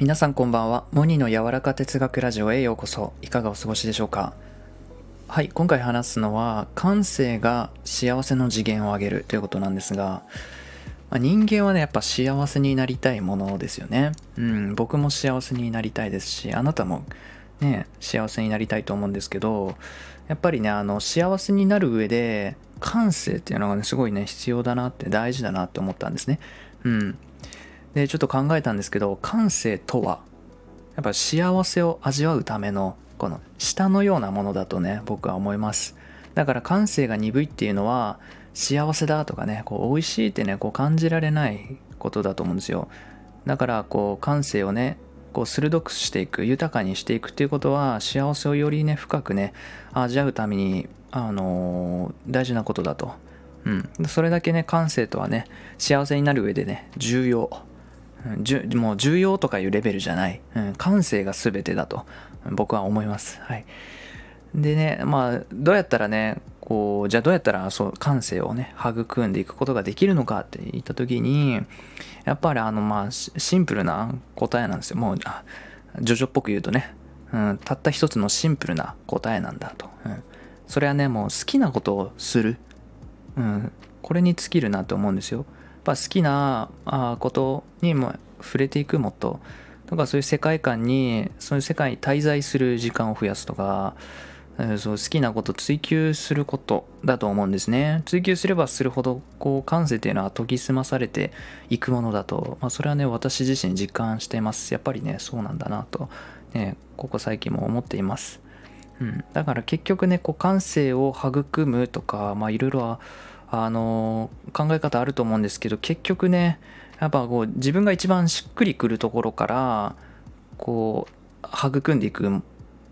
皆さんこんばんは。モニの柔らか哲学ラジオへようこそ。いかがお過ごしでしょうか？はい今回話すのは感性が幸せの次元を上げるということなんですが、まあ、人間はねやっぱ幸せになりたいものですよね。うん僕も幸せになりたいですしあなたもね幸せになりたいと思うんですけどやっぱりねあの幸せになる上で感性っていうのがねすごいね必要だなって大事だなって思ったんですね。うん。でちょっと考えたんですけど感性とはやっぱ幸せを味わうためのこの舌のようなものだとね僕は思います。だから感性が鈍いっていうのは幸せだとかねこう美味しいってねこう感じられないことだと思うんですよ。だからこう感性をねこう鋭くしていく豊かにしていくっていうことは幸せをよりね深くね味わうためにあのー、大事なことだと。うん、それだけね感性とはね幸せになる上でね重要。もう重要とかいうレベルじゃない、うん、感性が全てだと僕は思います。はい。でね、まあ、どうやったらね、こう、じゃあどうやったらそう感性をね、育んでいくことができるのかって言った時に、やっぱりあの、まあ、シンプルな答えなんですよ。もう、あジョジョっぽく言うとね、うん、たった一つのシンプルな答えなんだと。うん、それはね、もう好きなことをする。うん、これに尽きるなと思うんですよ。ぱ好きなことにも触れていくもっと。とかそういう世界観にそういう世界に滞在する時間を増やすとかそう好きなこと追求することだと思うんですね。追求すればするほどこう感性っていうのは研ぎ澄まされていくものだと、まあ、それはね私自身実感しています。やっぱりねそうなんだなと、ね、ここ最近も思っています。うん、だから結局ねこう感性を育むとかまあいろいろあの考え方あると思うんですけど結局ねやっぱこう自分が一番しっくりくるところからこう育んでいく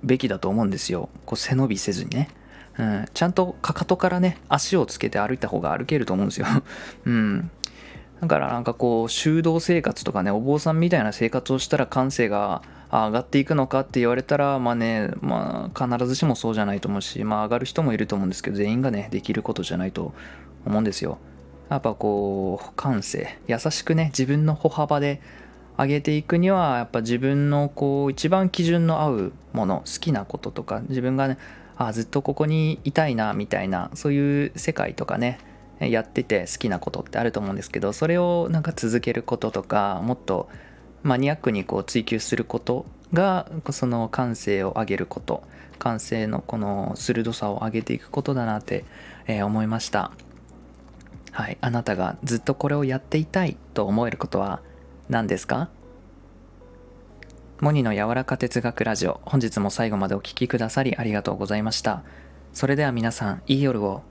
べきだと思うんですよ。こう背伸びせずにね、うん、ちゃんとかかとからね足をつけて歩いた方が歩けると思うんですよ。うん。だからなんかこう修道生活とかねお坊さんみたいな生活をしたら感性が上がっていくのかって言われたらまあねまあ必ずしもそうじゃないと思うしまあ上がる人もいると思うんですけど全員がねできることじゃないと思うんですよ。やっぱこう感性。優しくね自分の歩幅で上げていくにはやっぱ自分のこう一番基準の合うもの好きなこととか自分がねあずっとここにいたいなみたいなそういう世界とかねやってて好きなことってあると思うんですけどそれをなんか続けることとかもっとマニアックにこう追求することがその感性を上げること感性のこの鋭さを上げていくことだなって、え思いました。はい。あなたがずっとこれをやっていたいと思えることは何ですか？モニの柔らか哲学ラジオ。本日も最後までお聴きくださりありがとうございました。それでは皆さんいい夜を。